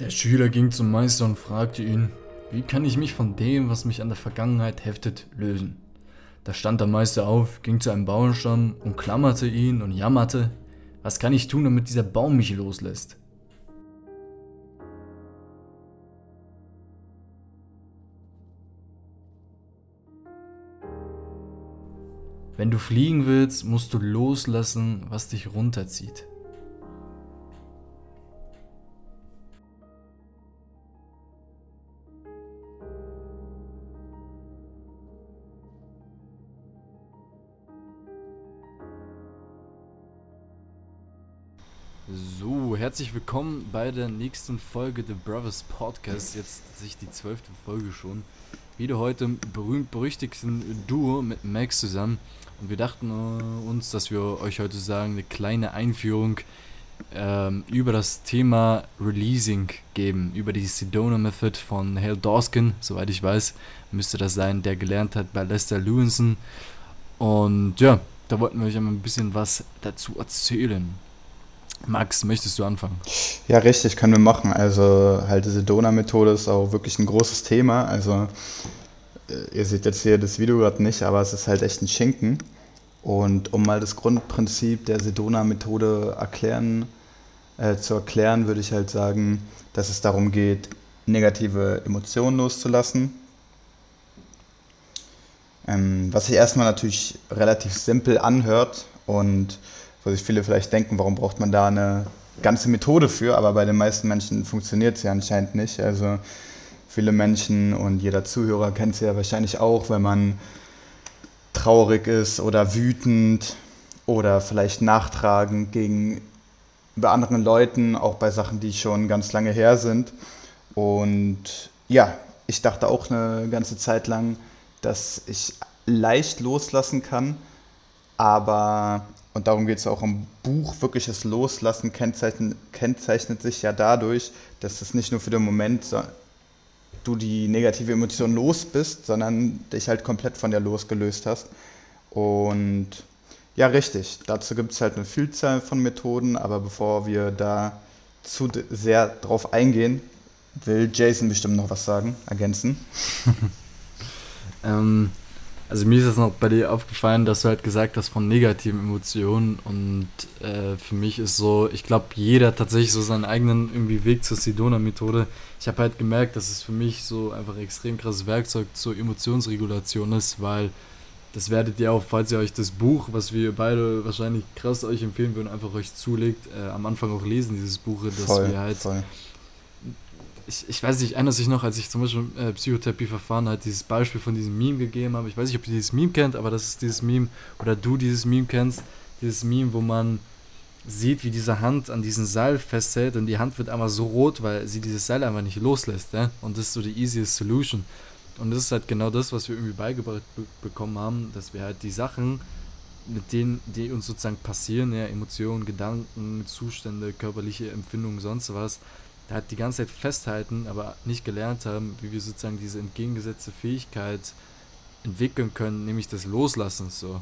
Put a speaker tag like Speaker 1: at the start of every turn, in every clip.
Speaker 1: Der Schüler ging zum Meister und fragte ihn, wie kann ich mich von dem, was mich an der Vergangenheit heftet, lösen? Da stand der Meister auf, ging zu einem Bauernstamm, umklammerte ihn und jammerte, was kann ich tun, damit dieser Baum mich loslässt? Wenn du fliegen willst, musst du loslassen, was dich runterzieht. Herzlich willkommen bei der nächsten Folge The Brothers Podcast. Jetzt sich die zwölfte Folge schon. Wieder heute im berühmt-berüchtigsten Duo mit Max zusammen. Und wir dachten äh, uns, dass wir euch heute sagen, eine kleine Einführung ähm, über das Thema Releasing geben. Über die Sedona Method von Hale Dawson, soweit ich weiß, müsste das sein, der gelernt hat bei Lester Lewinson. Und ja, da wollten wir euch ein bisschen was dazu erzählen. Max, möchtest du anfangen?
Speaker 2: Ja, richtig, können wir machen. Also halt diese Donau-Methode ist auch wirklich ein großes Thema. Also äh, ihr seht jetzt hier das Video gerade nicht, aber es ist halt echt ein Schinken. Und um mal das Grundprinzip der Sedona-Methode erklären, äh, zu erklären, würde ich halt sagen, dass es darum geht, negative Emotionen loszulassen. Ähm, was sich erstmal natürlich relativ simpel anhört und wo sich viele vielleicht denken, warum braucht man da eine ganze Methode für, aber bei den meisten Menschen funktioniert es ja anscheinend nicht. Also viele Menschen und jeder Zuhörer kennt es ja wahrscheinlich auch, wenn man traurig ist oder wütend oder vielleicht nachtragend gegenüber anderen Leuten, auch bei Sachen, die schon ganz lange her sind. Und ja, ich dachte auch eine ganze Zeit lang, dass ich leicht loslassen kann, aber und darum geht es auch im Buch, wirkliches Loslassen kennzeichnet, kennzeichnet sich ja dadurch, dass es nicht nur für den Moment so, du die negative Emotion los bist, sondern dich halt komplett von der losgelöst hast. Und ja, richtig, dazu gibt es halt eine Vielzahl von Methoden, aber bevor wir da zu sehr drauf eingehen, will Jason bestimmt noch was sagen, ergänzen.
Speaker 1: ähm, also mir ist das noch bei dir aufgefallen, dass du halt gesagt hast von negativen Emotionen und äh, für mich ist so, ich glaube, jeder hat tatsächlich so seinen eigenen irgendwie Weg zur Sedona-Methode. Ich habe halt gemerkt, dass es für mich so einfach ein extrem krasses Werkzeug zur Emotionsregulation ist, weil das werdet ihr auch, falls ihr euch das Buch, was wir beide wahrscheinlich krass euch empfehlen würden, einfach euch zulegt, äh, am Anfang auch lesen, dieses Buch, dass voll, wir halt voll ich, ich weiß nicht, erinnert sich noch, als ich zum Beispiel äh, Psychotherapieverfahren halt dieses Beispiel von diesem Meme gegeben habe. Ich weiß nicht, ob ihr dieses Meme kennt, aber das ist dieses Meme, oder du dieses Meme kennst, dieses Meme, wo man sieht, wie diese Hand an diesem Seil festhält und die Hand wird einfach so rot, weil sie dieses Seil einfach nicht loslässt. Ja? Und das ist so die easiest solution. Und das ist halt genau das, was wir irgendwie beigebracht be bekommen haben, dass wir halt die Sachen, mit denen, die uns sozusagen passieren, ja, Emotionen, Gedanken, Zustände, körperliche Empfindungen, sonst was, halt die ganze Zeit festhalten, aber nicht gelernt haben, wie wir sozusagen diese entgegengesetzte Fähigkeit entwickeln können, nämlich das Loslassen so.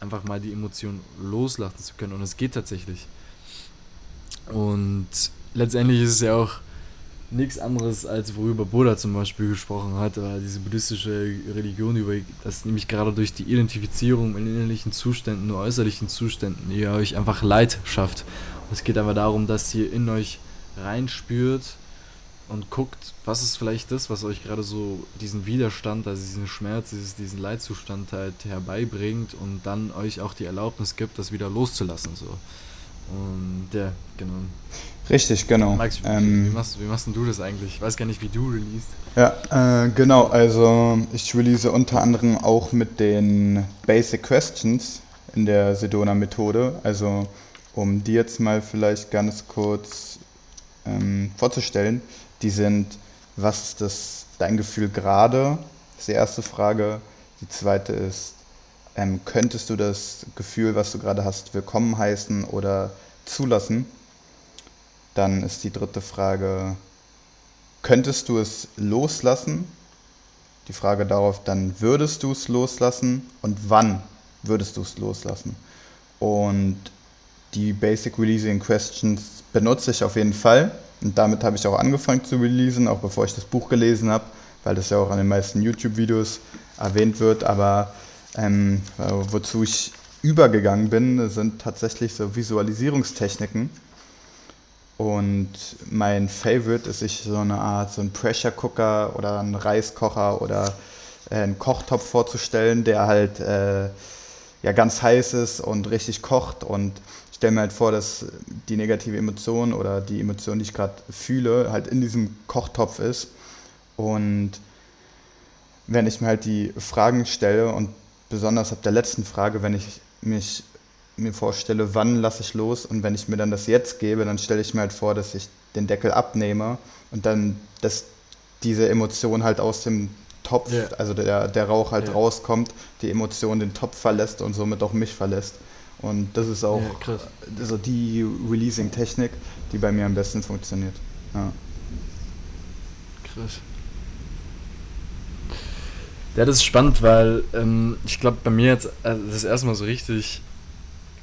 Speaker 1: Einfach mal die Emotionen loslassen zu können. Und es geht tatsächlich. Und letztendlich ist es ja auch nichts anderes, als worüber Buddha zum Beispiel gesprochen hat, oder diese buddhistische Religion, über das nämlich gerade durch die Identifizierung in innerlichen Zuständen, nur äußerlichen Zuständen, ihr euch einfach Leid schafft. Und es geht einfach darum, dass ihr in euch reinspürt und guckt, was ist vielleicht das, was euch gerade so diesen Widerstand, also diesen Schmerz, dieses, diesen Leidzustand halt herbeibringt und dann euch auch die Erlaubnis gibt, das wieder loszulassen. So. Und ja, genau.
Speaker 2: Richtig, genau.
Speaker 1: Max, ähm, wie, machst, wie machst du das eigentlich? Ich weiß gar nicht, wie du release.
Speaker 2: Ja, äh, genau. Also ich release unter anderem auch mit den Basic Questions in der Sedona-Methode. Also um die jetzt mal vielleicht ganz kurz ähm, vorzustellen. Die sind, was ist das, dein Gefühl gerade? Das ist die erste Frage. Die zweite ist, ähm, könntest du das Gefühl, was du gerade hast, willkommen heißen oder zulassen? Dann ist die dritte Frage, könntest du es loslassen? Die Frage darauf, dann würdest du es loslassen und wann würdest du es loslassen? Und die Basic Releasing Questions benutze ich auf jeden Fall. Und damit habe ich auch angefangen zu releasen, auch bevor ich das Buch gelesen habe, weil das ja auch an den meisten YouTube-Videos erwähnt wird. Aber ähm, wozu ich übergegangen bin, sind tatsächlich so Visualisierungstechniken. Und mein Favorite ist sich so eine Art, so ein Pressure Cooker oder ein Reiskocher oder äh, einen Kochtopf vorzustellen, der halt äh, ja ganz heiß ist und richtig kocht und stelle mir halt vor, dass die negative Emotion oder die Emotion, die ich gerade fühle, halt in diesem Kochtopf ist und wenn ich mir halt die Fragen stelle und besonders ab der letzten Frage, wenn ich mich mir vorstelle, wann lasse ich los und wenn ich mir dann das jetzt gebe, dann stelle ich mir halt vor, dass ich den Deckel abnehme und dann, dass diese Emotion halt aus dem Topf, yeah. also der, der Rauch halt yeah. rauskommt, die Emotion den Topf verlässt und somit auch mich verlässt. Und das ist auch yeah, so die Releasing-Technik, die bei mir am besten funktioniert. Ja.
Speaker 1: Krass. Ja, das ist spannend, weil ähm, ich glaube, bei mir jetzt also das erste Mal so richtig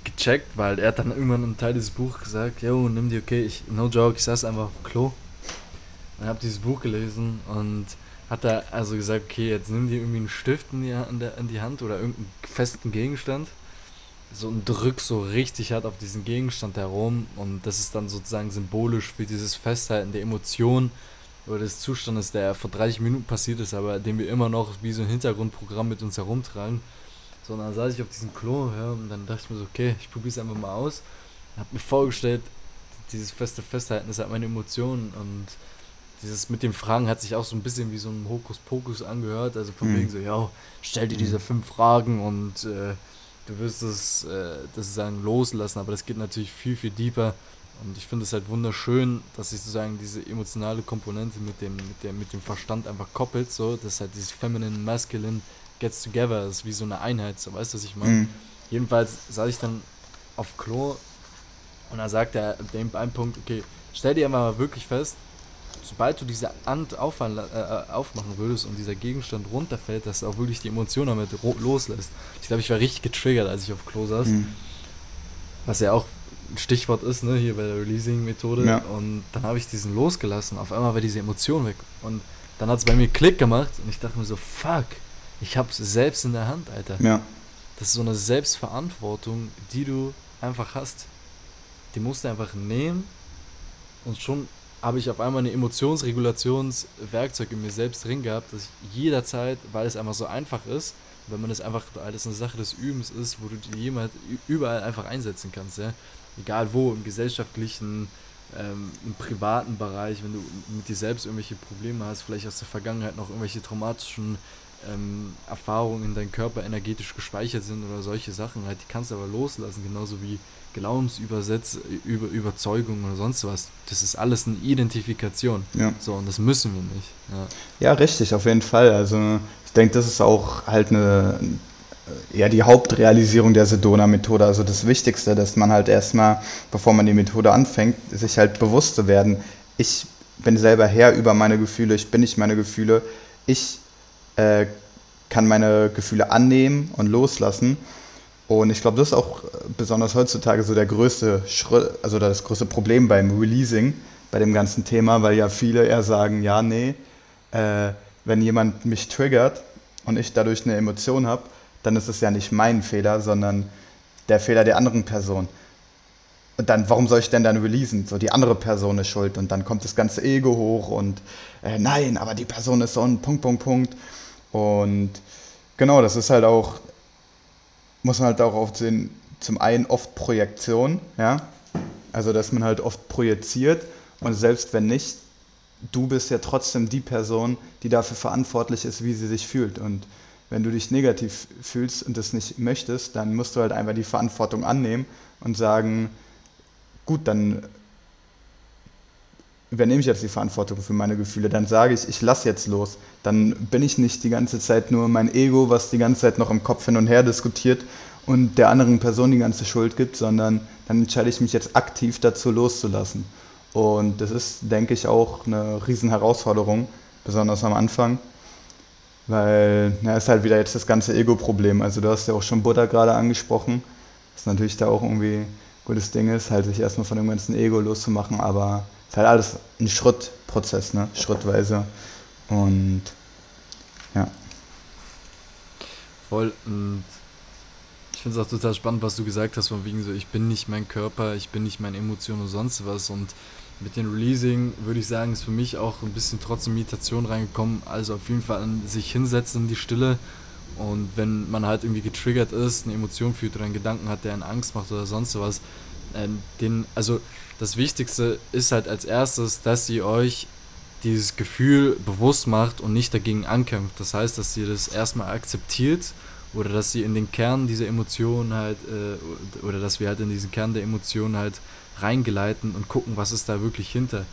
Speaker 1: gecheckt, weil er hat dann irgendwann einen Teil dieses Buches gesagt, yo, nimm die, okay, ich, no joke, ich saß einfach auf Klo und habe dieses Buch gelesen und hat er also gesagt, okay, jetzt nimm dir irgendwie einen Stift in die, in, der, in die Hand oder irgendeinen festen Gegenstand so und drück so richtig hart auf diesen Gegenstand herum und das ist dann sozusagen symbolisch für dieses Festhalten der Emotionen oder des Zustandes, der vor 30 Minuten passiert ist, aber den wir immer noch wie so ein Hintergrundprogramm mit uns herumtragen. So, und dann saß ich auf diesem Klo ja, und dann dachte ich mir so, okay, ich probiere es einfach mal aus. Hab mir vorgestellt, dieses feste Festhalten ist halt meine Emotionen und dieses mit den Fragen hat sich auch so ein bisschen wie so ein Hokuspokus angehört. Also von mhm. wegen so, ja, stell dir diese fünf Fragen und äh, du wirst es, äh, das sagen, loslassen. Aber das geht natürlich viel, viel deeper. Und ich finde es halt wunderschön, dass sich sozusagen diese emotionale Komponente mit dem, mit, der, mit dem Verstand einfach koppelt. So, dass halt dieses Feminine, Masculine gets together ist, wie so eine Einheit. So, weißt du, was ich meine? Mhm. Jedenfalls saß ich dann auf Klo und da sagt er an dem einen Punkt, okay, stell dir mal wirklich fest, sobald du diese Hand auffallen, äh, aufmachen würdest und dieser Gegenstand runterfällt, dass du auch wirklich die Emotion damit loslässt. Ich glaube, ich war richtig getriggert, als ich auf Klo saß. Mhm. Was ja auch ein Stichwort ist, ne, hier bei der Releasing-Methode. Ja. Und dann habe ich diesen losgelassen. Auf einmal war diese Emotion weg. Und dann hat es bei mir Klick gemacht und ich dachte mir so, fuck, ich hab's selbst in der Hand, Alter. Ja. Das ist so eine Selbstverantwortung, die du einfach hast. Die musst du einfach nehmen und schon habe ich auf einmal ein Emotionsregulationswerkzeug in mir selbst drin gehabt, dass ich jederzeit, weil es einfach so einfach ist, wenn man es einfach, weil es eine Sache des Übens ist, wo du die jemals überall einfach einsetzen kannst, ja. Egal wo, im gesellschaftlichen, ähm, im privaten Bereich, wenn du mit dir selbst irgendwelche Probleme hast, vielleicht aus der Vergangenheit noch irgendwelche traumatischen ähm, Erfahrungen in deinem Körper energetisch gespeichert sind oder solche Sachen, halt, die kannst du aber loslassen, genauso wie Glaubensübersetz, über Überzeugung oder sonst was. Das ist alles eine Identifikation. Ja. So, und das müssen wir nicht.
Speaker 2: Ja, ja richtig, auf jeden Fall. Also ich denke, das ist auch halt eine ja, die Hauptrealisierung der Sedona-Methode, also das Wichtigste, dass man halt erstmal, bevor man die Methode anfängt, sich halt bewusst zu werden, ich bin selber Herr über meine Gefühle, ich bin nicht meine Gefühle, ich äh, kann meine Gefühle annehmen und loslassen und ich glaube, das ist auch besonders heutzutage so der größte Schritt, also das größte Problem beim Releasing, bei dem ganzen Thema, weil ja viele eher sagen, ja, nee, äh, wenn jemand mich triggert und ich dadurch eine Emotion habe, dann ist es ja nicht mein Fehler, sondern der Fehler der anderen Person. Und dann, warum soll ich denn dann releasen? So, die andere Person ist schuld und dann kommt das ganze Ego hoch und äh, nein, aber die Person ist so ein Punkt, Punkt, Punkt. Und genau, das ist halt auch muss man halt auch aufsehen, zum einen oft Projektion, ja, also dass man halt oft projiziert und selbst wenn nicht, du bist ja trotzdem die Person, die dafür verantwortlich ist, wie sie sich fühlt und wenn du dich negativ fühlst und das nicht möchtest, dann musst du halt einfach die Verantwortung annehmen und sagen, gut, dann übernehme ich jetzt die Verantwortung für meine Gefühle, dann sage ich, ich lasse jetzt los. Dann bin ich nicht die ganze Zeit nur mein Ego, was die ganze Zeit noch im Kopf hin und her diskutiert und der anderen Person die ganze Schuld gibt, sondern dann entscheide ich mich jetzt aktiv dazu loszulassen. Und das ist, denke ich, auch eine Riesenherausforderung, besonders am Anfang, weil na, ist halt wieder jetzt das ganze Ego-Problem. Also du hast ja auch schon Buddha gerade angesprochen, was natürlich da auch irgendwie gutes Ding ist, halt sich erstmal von dem ganzen Ego loszumachen, aber ist halt alles ein Schrittprozess, ne? schrittweise. Und ja.
Speaker 1: Voll. Und ich finde es auch total spannend, was du gesagt hast, von wegen so, ich bin nicht mein Körper, ich bin nicht meine Emotionen und sonst was. Und mit dem Releasing würde ich sagen, ist für mich auch ein bisschen trotzdem Meditation reingekommen. Also auf jeden Fall an sich hinsetzen in die Stille. Und wenn man halt irgendwie getriggert ist, eine Emotion fühlt oder einen Gedanken hat, der einen Angst macht oder sonst was, äh, den, also das Wichtigste ist halt als erstes, dass ihr euch dieses Gefühl bewusst macht und nicht dagegen ankämpft. Das heißt, dass ihr das erstmal akzeptiert oder dass ihr in den Kern dieser Emotionen halt, äh, oder dass wir halt in diesen Kern der Emotionen halt reingeleiten und gucken, was ist da wirklich hinter.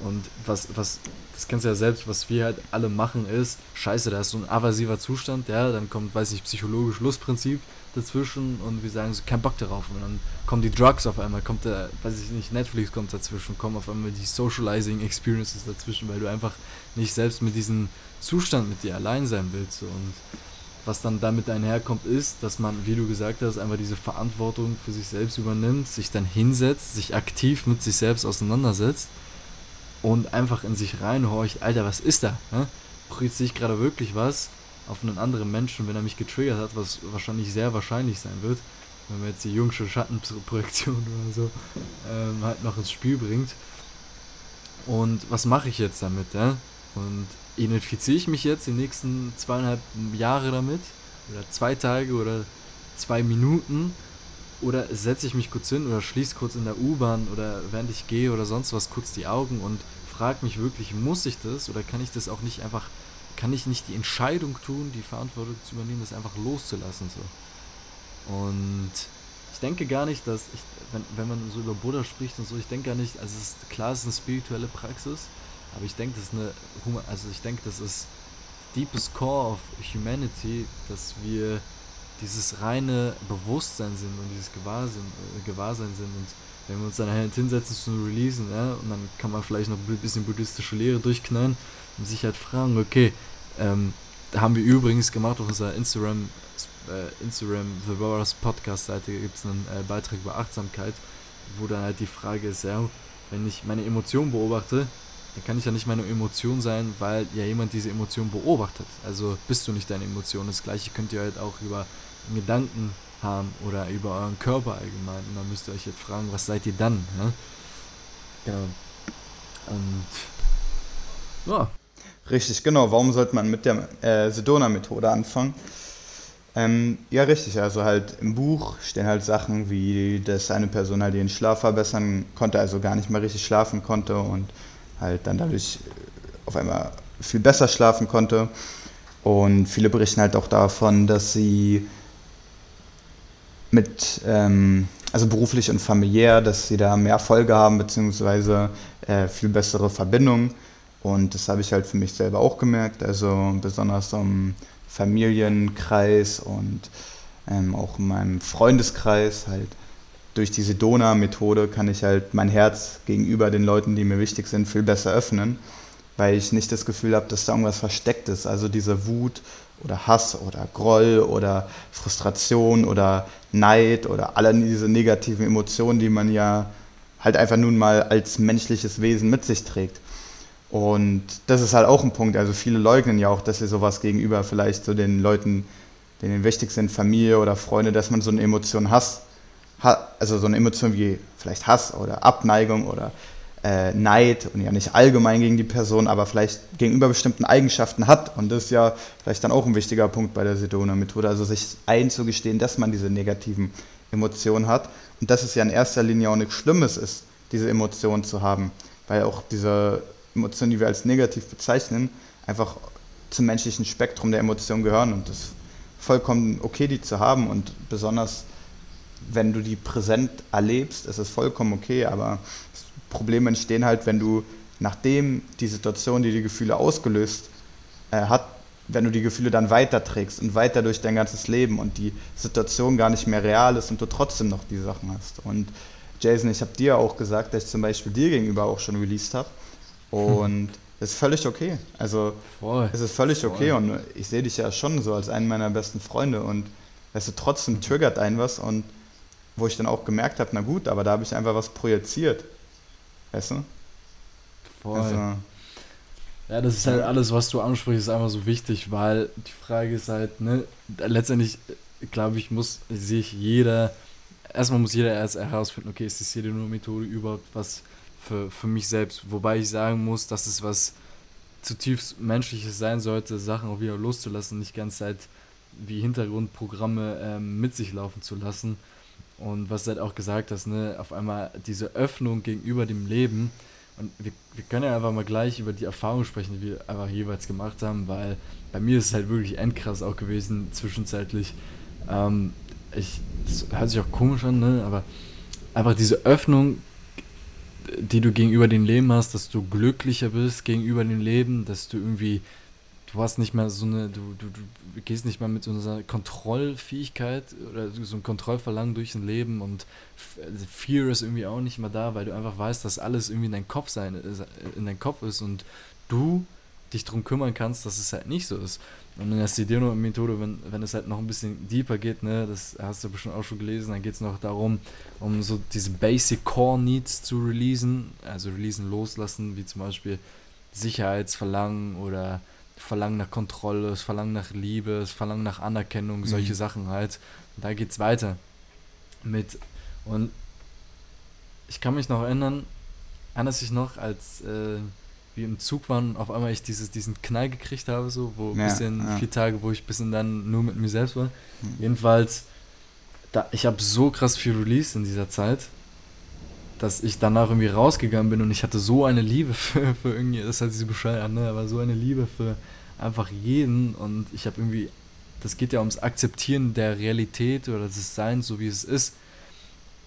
Speaker 1: Und was, was, das kennst du ja selbst, was wir halt alle machen ist, scheiße, da ist so ein aversiver Zustand, ja, dann kommt, weiß ich, psychologisch Lustprinzip dazwischen und wir sagen so, kein Bock darauf. Und dann kommen die Drugs auf einmal, kommt der, weiß ich nicht, Netflix kommt dazwischen, kommen auf einmal die Socializing Experiences dazwischen, weil du einfach nicht selbst mit diesem Zustand mit dir allein sein willst. Und was dann damit einherkommt, ist, dass man, wie du gesagt hast, einfach diese Verantwortung für sich selbst übernimmt, sich dann hinsetzt, sich aktiv mit sich selbst auseinandersetzt und einfach in sich reinhorcht, Alter, was ist da? Ne? Projiziere ich gerade wirklich was auf einen anderen Menschen, wenn er mich getriggert hat, was wahrscheinlich sehr wahrscheinlich sein wird, wenn man jetzt die jungsche Schattenprojektion oder so ähm, halt noch ins Spiel bringt. Und was mache ich jetzt damit? Ja? Und identifiziere ich mich jetzt die nächsten zweieinhalb Jahre damit? Oder zwei Tage oder zwei Minuten? Oder setze ich mich kurz hin oder schließe kurz in der U-Bahn oder während ich gehe oder sonst was kurz die Augen und frage mich wirklich, muss ich das oder kann ich das auch nicht einfach, kann ich nicht die Entscheidung tun, die Verantwortung zu übernehmen, das einfach loszulassen so. Und ich denke gar nicht, dass ich, wenn, wenn man so über Buddha spricht und so, ich denke gar nicht, also es ist klar, es ist eine spirituelle Praxis, aber ich denke, das ist eine, also ich denke, das ist deepest core of humanity, dass wir dieses reine Bewusstsein sind und dieses Gewahrsinn, äh, Gewahrsein sind und wenn wir uns dann halt hinsetzen zu releasen, ja, und dann kann man vielleicht noch ein bisschen buddhistische Lehre durchknallen und sich halt fragen, okay, ähm, da haben wir übrigens gemacht auf unserer Instagram, äh, Instagram The Brothers Podcast Seite gibt es einen äh, Beitrag über Achtsamkeit, wo dann halt die Frage ist, ja, wenn ich meine Emotionen beobachte, dann kann ich ja nicht meine Emotion sein, weil ja jemand diese Emotion beobachtet. Also bist du nicht deine Emotion. Das gleiche könnt ihr halt auch über Gedanken haben oder über euren Körper allgemein. Und dann müsst ihr euch jetzt fragen, was seid ihr dann? Ja? Genau. Und
Speaker 2: ja. Richtig, genau. Warum sollte man mit der äh, Sedona-Methode anfangen? Ähm, ja, richtig. Also halt im Buch stehen halt Sachen wie, dass eine Person halt ihren Schlaf verbessern konnte, also gar nicht mehr richtig schlafen konnte und halt dann dadurch auf einmal viel besser schlafen konnte. Und viele berichten halt auch davon, dass sie mit, ähm, also beruflich und familiär, dass sie da mehr Erfolge haben, beziehungsweise äh, viel bessere Verbindungen. Und das habe ich halt für mich selber auch gemerkt, also besonders im Familienkreis und ähm, auch in meinem Freundeskreis halt. Durch diese Dona-Methode kann ich halt mein Herz gegenüber den Leuten, die mir wichtig sind, viel besser öffnen, weil ich nicht das Gefühl habe, dass da irgendwas versteckt ist. Also diese Wut oder Hass oder Groll oder Frustration oder Neid oder alle diese negativen Emotionen, die man ja halt einfach nun mal als menschliches Wesen mit sich trägt. Und das ist halt auch ein Punkt. Also viele leugnen ja auch, dass sie sowas gegenüber vielleicht so den Leuten, denen wichtig sind, Familie oder Freunde, dass man so eine Emotion Hass, also so eine Emotion wie vielleicht Hass oder Abneigung oder äh, Neid und ja nicht allgemein gegen die Person, aber vielleicht gegenüber bestimmten Eigenschaften hat. Und das ist ja vielleicht dann auch ein wichtiger Punkt bei der Sedona-Methode, also sich einzugestehen, dass man diese negativen Emotionen hat. Und dass es ja in erster Linie auch nichts Schlimmes ist, diese Emotionen zu haben, weil auch diese Emotionen, die wir als negativ bezeichnen, einfach zum menschlichen Spektrum der Emotionen gehören. Und es ist vollkommen okay, die zu haben. Und besonders wenn du die präsent erlebst, ist es vollkommen okay, aber Probleme entstehen halt, wenn du, nachdem die Situation, die die Gefühle ausgelöst äh, hat, wenn du die Gefühle dann weiterträgst und weiter durch dein ganzes Leben und die Situation gar nicht mehr real ist und du trotzdem noch die Sachen hast. Und Jason, ich habe dir auch gesagt, dass ich zum Beispiel dir gegenüber auch schon released habe. Und das ist völlig okay. Also Voll. es ist völlig Voll. okay und ich sehe dich ja schon so als einen meiner besten Freunde und weißt du, trotzdem triggert ein was und wo ich dann auch gemerkt habe, na gut, aber da habe ich einfach was projiziert. Weißt du?
Speaker 1: Voll. Also, ja, das ist halt alles, was du ansprichst, ist einfach so wichtig, weil die Frage ist halt, ne, letztendlich, glaube ich, muss sich jeder, erstmal muss jeder erst herausfinden, okay, ist das jede nur Methode überhaupt was für, für mich selbst? Wobei ich sagen muss, dass es was zutiefst Menschliches sein sollte, Sachen auch wieder loszulassen, nicht ganz Zeit wie Hintergrundprogramme ähm, mit sich laufen zu lassen. Und was du halt auch gesagt hast, ne, auf einmal diese Öffnung gegenüber dem Leben. Und wir, wir können ja einfach mal gleich über die Erfahrung sprechen, die wir einfach jeweils gemacht haben, weil bei mir ist es halt wirklich endkrass auch gewesen, zwischenzeitlich. Ähm, ich, das hört sich auch komisch an, ne, aber einfach diese Öffnung die du gegenüber dem Leben hast, dass du glücklicher bist gegenüber dem Leben, dass du irgendwie, du hast nicht mehr so eine, du, du, du gehst nicht mehr mit so einer Kontrollfähigkeit oder so ein Kontrollverlangen durch ein Leben und also Fear ist irgendwie auch nicht mehr da, weil du einfach weißt, dass alles irgendwie in deinem Kopf sein, in deinem Kopf ist und du dich darum kümmern kannst, dass es halt nicht so ist. Und in der Sedeno-Methode, wenn, wenn es halt noch ein bisschen deeper geht, ne, das hast du bestimmt auch schon gelesen, dann geht es noch darum, um so diese Basic Core Needs zu releasen, also releasen, loslassen, wie zum Beispiel Sicherheitsverlangen oder Verlangen nach Kontrolle, das Verlangen nach Liebe, das Verlangen nach Anerkennung, mhm. solche Sachen halt. Und da geht es weiter mit. Und ich kann mich noch erinnern, anders ich noch, als äh, wir im Zug waren, auf einmal ich dieses, diesen Knall gekriegt habe, so, wo ja, bisschen ja. vier Tage, wo ich bisschen dann nur mit mir selbst war. Mhm. Jedenfalls, da, ich habe so krass viel Release in dieser Zeit, dass ich danach irgendwie rausgegangen bin und ich hatte so eine Liebe für, für irgendwie, das hört sich so bescheuert an, ne? aber so eine Liebe für einfach jeden und ich habe irgendwie, das geht ja ums Akzeptieren der Realität oder des Seins, so wie es ist.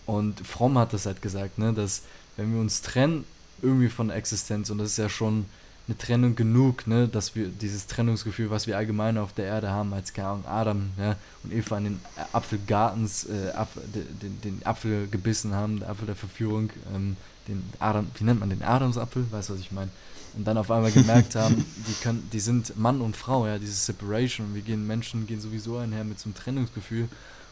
Speaker 1: Und Fromm hat das halt gesagt, ne, dass wenn wir uns trennen, irgendwie von Existenz und das ist ja schon eine Trennung genug, ne, dass wir dieses Trennungsgefühl, was wir allgemein auf der Erde haben, als keine Ahnung, Adam ja, und Eva in den Apfelgartens äh, Apfel, den, den Apfel gebissen haben, der Apfel der Verführung, ähm, den Adam, wie nennt man den Adamsapfel, weißt du, was ich meine? Und dann auf einmal gemerkt haben, die können, die sind Mann und Frau, ja, diese Separation. Wir gehen, Menschen gehen sowieso einher mit so einem Trennungsgefühl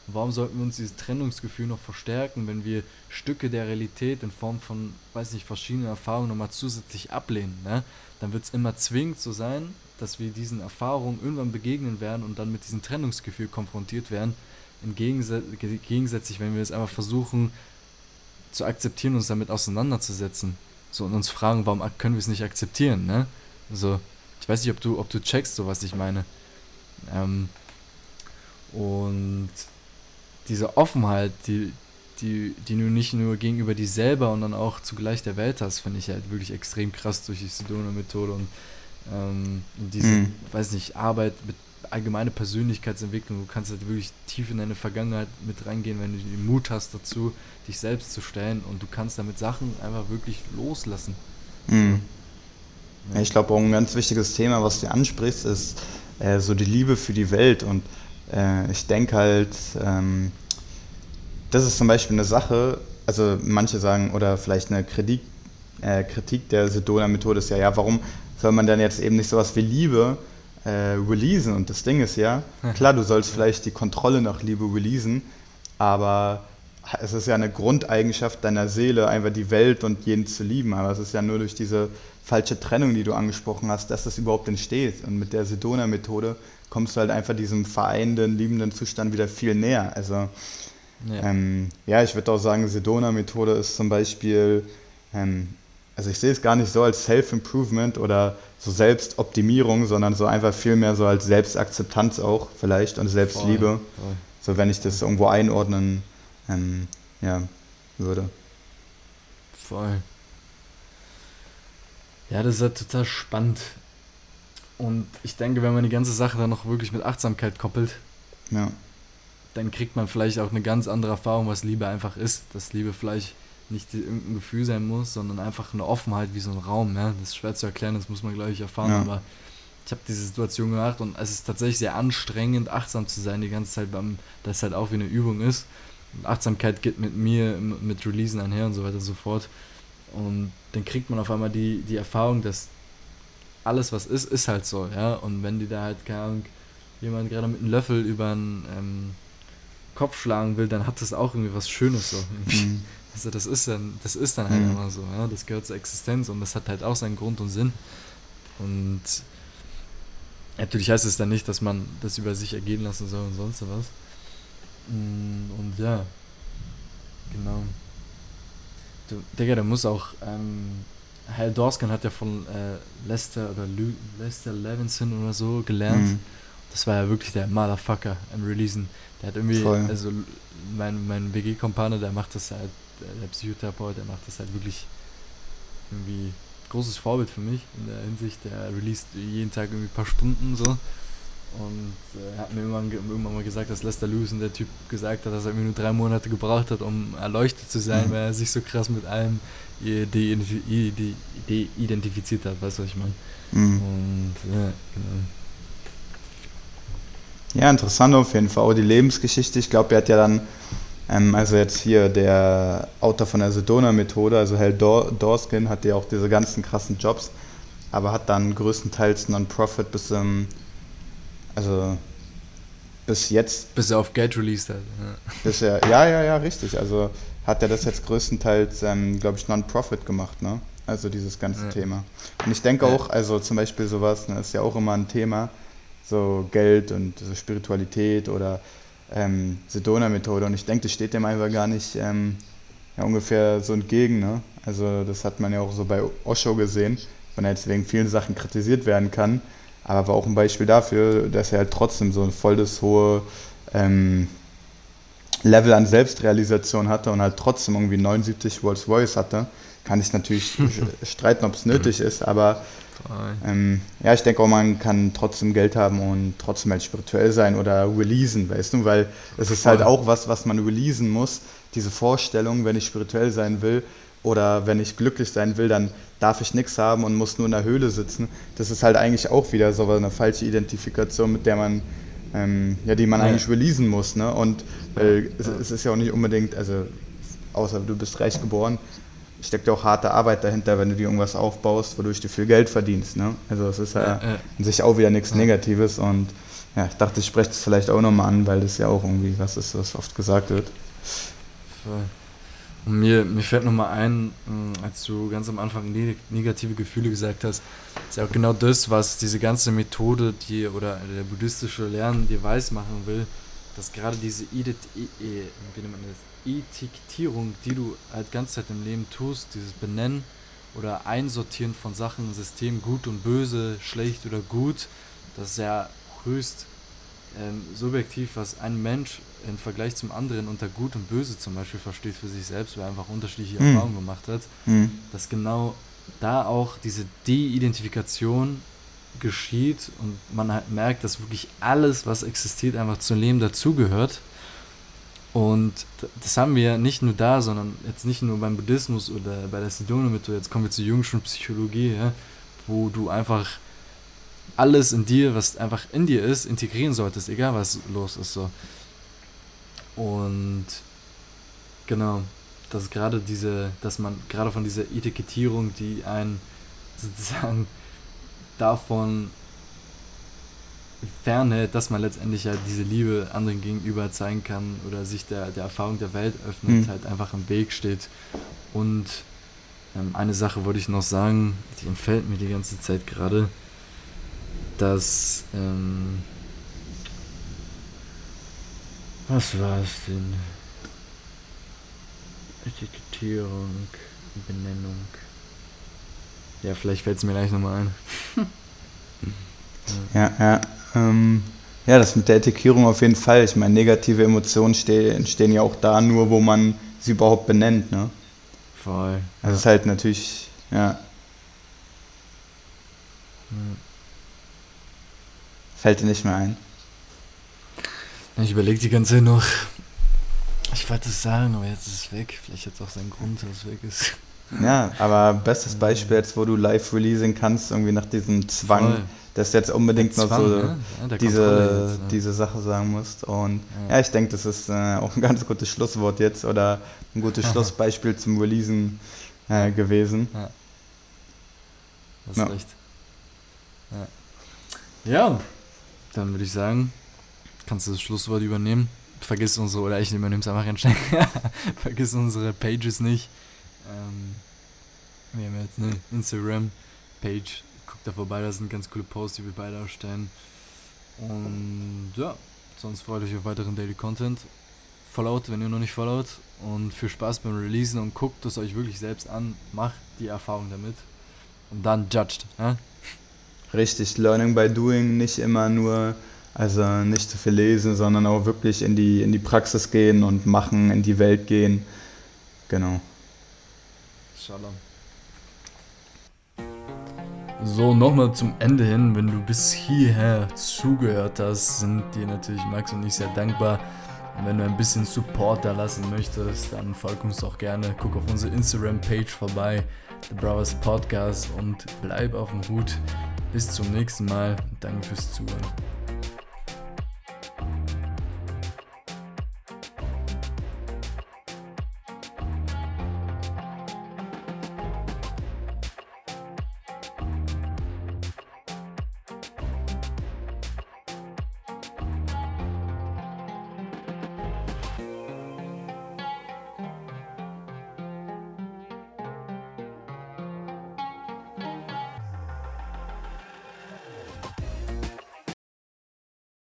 Speaker 1: warum sollten wir uns dieses Trennungsgefühl noch verstärken, wenn wir Stücke der Realität in Form von, weiß nicht, verschiedenen Erfahrungen nochmal zusätzlich ablehnen? Ne? Dann wird es immer zwingend so sein, dass wir diesen Erfahrungen irgendwann begegnen werden und dann mit diesem Trennungsgefühl konfrontiert werden. gegensätzlich, wenn wir es einfach versuchen zu akzeptieren und uns damit auseinanderzusetzen. So und uns fragen, warum können wir es nicht akzeptieren, ne? So, ich weiß nicht, ob du, ob du checkst, so was ich meine. Ähm, und diese Offenheit, die, die, die du nicht nur gegenüber dir selber und dann auch zugleich der Welt hast, finde ich halt wirklich extrem krass durch die Sedona-Methode und ähm, diese, mhm. weiß nicht, Arbeit mit allgemeine Persönlichkeitsentwicklung. Du kannst halt wirklich tief in deine Vergangenheit mit reingehen, wenn du den Mut hast dazu, dich selbst zu stellen und du kannst damit Sachen einfach wirklich loslassen.
Speaker 2: Mhm. Ja. Ich glaube auch ein ganz wichtiges Thema, was du ansprichst, ist äh, so die Liebe für die Welt und äh, ich denke halt, ähm, das ist zum Beispiel eine Sache, also manche sagen, oder vielleicht eine Kritik, äh, Kritik der Sedona-Methode ist ja, ja, warum soll man dann jetzt eben nicht sowas wie Liebe äh, releasen? Und das Ding ist ja, klar, du sollst vielleicht die Kontrolle nach Liebe releasen, aber es ist ja eine Grundeigenschaft deiner Seele, einfach die Welt und jeden zu lieben. Aber es ist ja nur durch diese falsche Trennung, die du angesprochen hast, dass das überhaupt entsteht. Und mit der Sedona-Methode kommst du halt einfach diesem vereinenden, liebenden Zustand wieder viel näher. Also ja, ähm, ja ich würde auch sagen, Sedona-Methode ist zum Beispiel, ähm, also ich sehe es gar nicht so als Self-Improvement oder so Selbstoptimierung, sondern so einfach viel mehr so als Selbstakzeptanz auch vielleicht und Selbstliebe. Voll, voll. So wenn ich das irgendwo einordnen ähm, ja, würde.
Speaker 1: Voll. Ja, das ist ja total spannend. Und ich denke, wenn man die ganze Sache dann noch wirklich mit Achtsamkeit koppelt, ja. dann kriegt man vielleicht auch eine ganz andere Erfahrung, was Liebe einfach ist. Dass Liebe vielleicht nicht irgendein Gefühl sein muss, sondern einfach eine Offenheit wie so ein Raum. Ja? Das ist schwer zu erklären, das muss man, glaube ich, erfahren. Ja. Aber ich habe diese Situation gemacht und es ist tatsächlich sehr anstrengend, achtsam zu sein die ganze Zeit, beim, das halt auch wie eine Übung ist. Und Achtsamkeit geht mit mir, mit Releasen einher und so weiter und so fort. Und dann kriegt man auf einmal die, die Erfahrung, dass alles, was ist, ist halt so, ja. Und wenn die da halt, keine Ahnung, jemand gerade mit einem Löffel über einen ähm, Kopf schlagen will, dann hat das auch irgendwie was Schönes so. Mhm. Also das ist dann, das ist dann halt
Speaker 2: Mhm.
Speaker 1: immer so, ja. Das gehört zur Existenz und das hat halt auch seinen Grund und Sinn. Und natürlich heißt es dann nicht, dass man das über sich ergehen lassen soll und sonst was. Mm, Und ja, genau. Du, Digga, der muss auch, ähm, Hal Dorskin hat ja von äh, Lester oder Lu Lester Levinson oder so gelernt.
Speaker 2: Mhm.
Speaker 1: Das war ja wirklich der Motherfucker am Releasen. Der hat irgendwie,
Speaker 2: Voll.
Speaker 1: also mein, mein WG-Kompaner, der macht das halt, der der Psychotherapeut, der macht das halt wirklich irgendwie großes Vorbild für mich in der Hinsicht. Der released jeden Tag irgendwie ein paar Stunden so. Und äh, er hat mir irgendwann, ge- irgendwann mal gesagt, dass Lester Lewison, der Typ, gesagt hat, dass er irgendwie nur drei Monate gebraucht hat, um erleuchtet zu sein,
Speaker 2: Mhm.
Speaker 1: weil er sich so krass mit allem i- de- i- de- de- identifiziert hat, weißt du, was ich meine?
Speaker 2: Mhm.
Speaker 1: Und ja, genau.
Speaker 2: Ja, interessant auf jeden Fall. Auch die Lebensgeschichte. Ich glaube, er hat ja dann, ähm, also jetzt hier der Autor von der Sedona-Methode, also Hal Dor Dorskin, hat ja auch diese ganzen krassen Jobs, aber hat dann größtenteils Non-Profit bis, ähm, also bis jetzt,
Speaker 1: Bis er auf Geld released hat. Ja.
Speaker 2: bis er, ja, ja, ja, richtig. Also hat er das jetzt größtenteils, ähm, glaube ich, Non-Profit gemacht, ne? Also dieses ganze
Speaker 1: Ja.
Speaker 2: Thema. Und ich denke auch, also zum Beispiel sowas, ne, ist ja auch immer ein Thema, so Geld und so Spiritualität oder ähm, Sedona-Methode. Und ich denke, das steht dem einfach gar nicht ähm, ja, ungefähr so entgegen. Ne? Also das hat man ja auch so bei Osho gesehen, wenn er jetzt wegen vielen Sachen kritisiert werden kann. Aber war auch ein Beispiel dafür, dass er halt trotzdem so ein voll das hohe ähm, Level an Selbstrealisation hatte und halt trotzdem irgendwie 79 Rolls Royce hatte. Kann ich natürlich streiten, ob es nötig ist, aber ähm, ja, ich denke auch, man kann trotzdem Geld haben und trotzdem halt spirituell sein oder releasen, weißt du, weil es ist halt auch was, was man releasen muss. Diese Vorstellung, wenn ich spirituell sein will oder wenn ich glücklich sein will, dann darf ich nichts haben und muss nur in der Höhle sitzen. Das ist halt eigentlich auch wieder so eine falsche Identifikation, mit der man, ähm, ja, die man
Speaker 1: Ja.
Speaker 2: eigentlich releasen muss, ne? Und weil es, es ist ja auch nicht unbedingt, also außer du bist reich geboren, steckt ja auch harte Arbeit dahinter, wenn du dir irgendwas aufbaust, wodurch du viel Geld verdienst. Ne? Also es ist ja,
Speaker 1: Ja,
Speaker 2: in sich auch wieder nichts. Negatives und ja, ich dachte, ich spreche das vielleicht auch nochmal an, weil das ja auch irgendwie was ist, was oft gesagt wird.
Speaker 1: Voll. Und mir, mir fällt nochmal ein, mh, als du ganz am Anfang ne negative Gefühle gesagt hast, ist ja auch genau das, was diese ganze Methode, die oder der buddhistische Lernen dir weiß machen will, dass gerade diese Edit, e, e? Etikettierung, die du halt ganze Zeit im Leben tust, dieses Benennen oder Einsortieren von Sachen System, gut und böse, schlecht oder gut, das ist ja höchst ähm, subjektiv, was ein Mensch im Vergleich zum anderen unter gut und böse zum Beispiel versteht für sich selbst, weil er einfach unterschiedliche
Speaker 2: Hm.
Speaker 1: Erfahrungen gemacht hat,
Speaker 2: Hm.
Speaker 1: dass genau da auch diese De-Identifikation geschieht und man halt merkt, dass wirklich alles, was existiert, einfach zum Leben dazugehört. Und das haben wir nicht nur da, sondern jetzt nicht nur beim Buddhismus oder bei der Sedona-Methode, jetzt kommen wir zur jüngsten Psychologie, ja, wo du einfach alles in dir, was einfach in dir ist, integrieren solltest, egal was los ist. So. Und genau, dass gerade diese, dass man gerade von dieser Etikettierung, die einen sozusagen davon fernhält, dass man letztendlich halt diese Liebe anderen gegenüber zeigen kann oder sich der, der Erfahrung der Welt öffnet,
Speaker 2: Mhm.
Speaker 1: halt einfach im Weg steht. Und ähm, eine Sache wollte ich noch sagen, die entfällt mir die ganze Zeit gerade, dass ähm, was war es denn? Etikettierung, Benennung. Ja, vielleicht fällt es mir gleich nochmal ein.
Speaker 2: Ja, ja. Ähm, ja, das mit der Etikierung auf jeden Fall. Ich meine, negative Emotionen ste entstehen ja auch da nur, wo man sie überhaupt benennt. Ne?
Speaker 1: Voll.
Speaker 2: Also es ist halt natürlich, ja, fällt dir nicht mehr ein.
Speaker 1: Ich überlege die ganze Zeit noch. Ich wollte es sagen, aber jetzt ist es weg. Vielleicht hat es auch seinen Grund, dass es weg ist.
Speaker 2: Ja, aber bestes Beispiel jetzt, wo du live releasen kannst, irgendwie nach diesem Zwang,
Speaker 1: Voll.
Speaker 2: dass du jetzt unbedingt
Speaker 1: Der
Speaker 2: noch
Speaker 1: Zwang,
Speaker 2: so
Speaker 1: ne? Ja,
Speaker 2: diese,
Speaker 1: jetzt, ne?
Speaker 2: diese Sache sagen musst. Und
Speaker 1: Ja.
Speaker 2: ja, ich denke, das ist äh, auch ein ganz gutes Schlusswort jetzt oder ein gutes Schlussbeispiel zum Releasen äh, gewesen.
Speaker 1: Hast
Speaker 2: Ja.
Speaker 1: recht. Ja. ja, dann würde ich sagen, kannst du das Schlusswort übernehmen. vergiss unsere, oder ich nehme es einfach ganz schnell, vergiss unsere Pages nicht. Ähm, wir haben jetzt eine Instagram-Page, guckt da vorbei, da sind ganz coole Posts, die wir beide erstellen. Und ja, sonst freut euch auf weiteren Daily Content. Followt, wenn ihr noch nicht followt. Und viel Spaß beim Releasen und guckt es euch wirklich selbst an. Macht die Erfahrung damit. Und dann judged. Äh?
Speaker 2: Richtig, Learning by Doing, nicht immer nur, also nicht zu viel lesen, sondern auch wirklich in die, in die Praxis gehen und machen, in die Welt gehen. Genau.
Speaker 1: Shalom. So, nochmal zum Ende hin, wenn du bis hierher zugehört hast, sind dir natürlich Max und ich sehr dankbar. Und wenn du ein bisschen Support da lassen möchtest, dann folg uns auch gerne. Guck auf unsere Instagram-Page vorbei, The Browers Podcast und bleib auf dem Hut. Bis zum nächsten Mal danke fürs Zuhören.